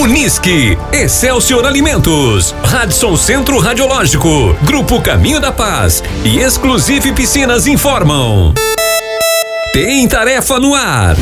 Unisque, Excelsior Alimentos, Radisson Centro Radiológico, Grupo Caminho da Paz e Exclusive Piscinas informam. Tem tarefa no ar.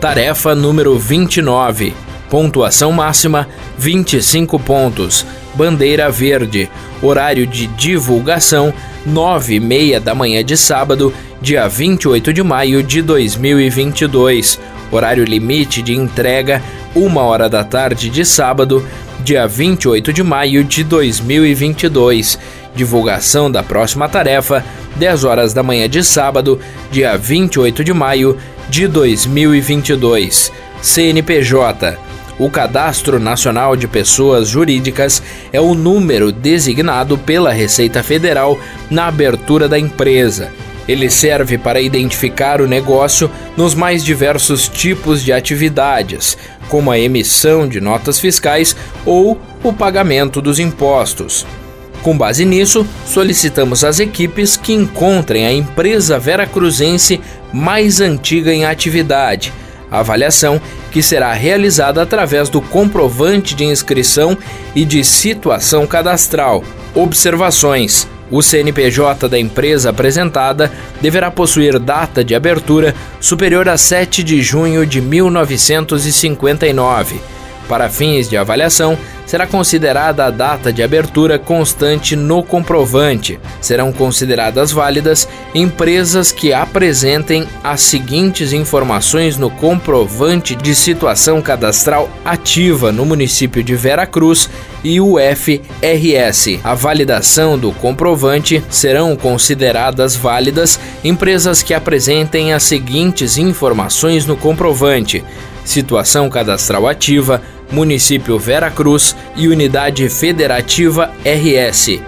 Tarefa número 29. Pontuação máxima 25 pontos. Bandeira verde. Horário de divulgação 9 e meia da manhã de sábado, dia 28 de maio de 2022. Horário limite de entrega 1 hora da tarde de sábado, dia 28 de maio de 2022. Divulgação da próxima tarefa 10 horas da manhã de sábado, dia 28 de maio de 2022. CNPJ. O Cadastro Nacional de Pessoas Jurídicas é o número designado pela Receita Federal na abertura da empresa. Ele serve para identificar o negócio nos mais diversos tipos de atividades, como a emissão de notas fiscais ou o pagamento dos impostos. Com base nisso, solicitamos às equipes que encontrem a empresa veracruzense mais antiga em atividade. Avaliação que será realizada através do comprovante de inscrição e de situação cadastral. Observações: o CNPJ da empresa apresentada deverá possuir data de abertura superior a 7 de junho de 1959. Para fins de avaliação, será considerada a data de abertura constante no comprovante. Serão consideradas válidas empresas que apresentem as seguintes informações no comprovante de situação cadastral ativa no município de Vera Cruz e o FRS. A validação do comprovante serão consideradas válidas empresas que apresentem as seguintes informações no comprovante: situação cadastral ativa, município Vera Cruz e unidade federativa RS.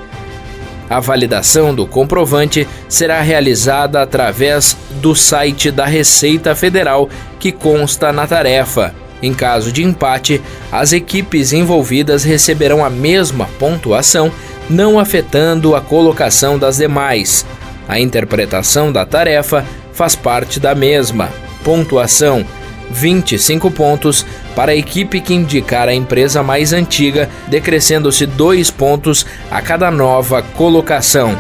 A validação do comprovante será realizada através do site da Receita Federal que consta na tarefa. Em caso de empate, as equipes envolvidas receberão a mesma pontuação, não afetando a colocação das demais. A interpretação da tarefa faz parte da mesma. Pontuação 25 pontos para a equipe que indicar a empresa mais antiga, decrescendo-se dois pontos a cada nova colocação.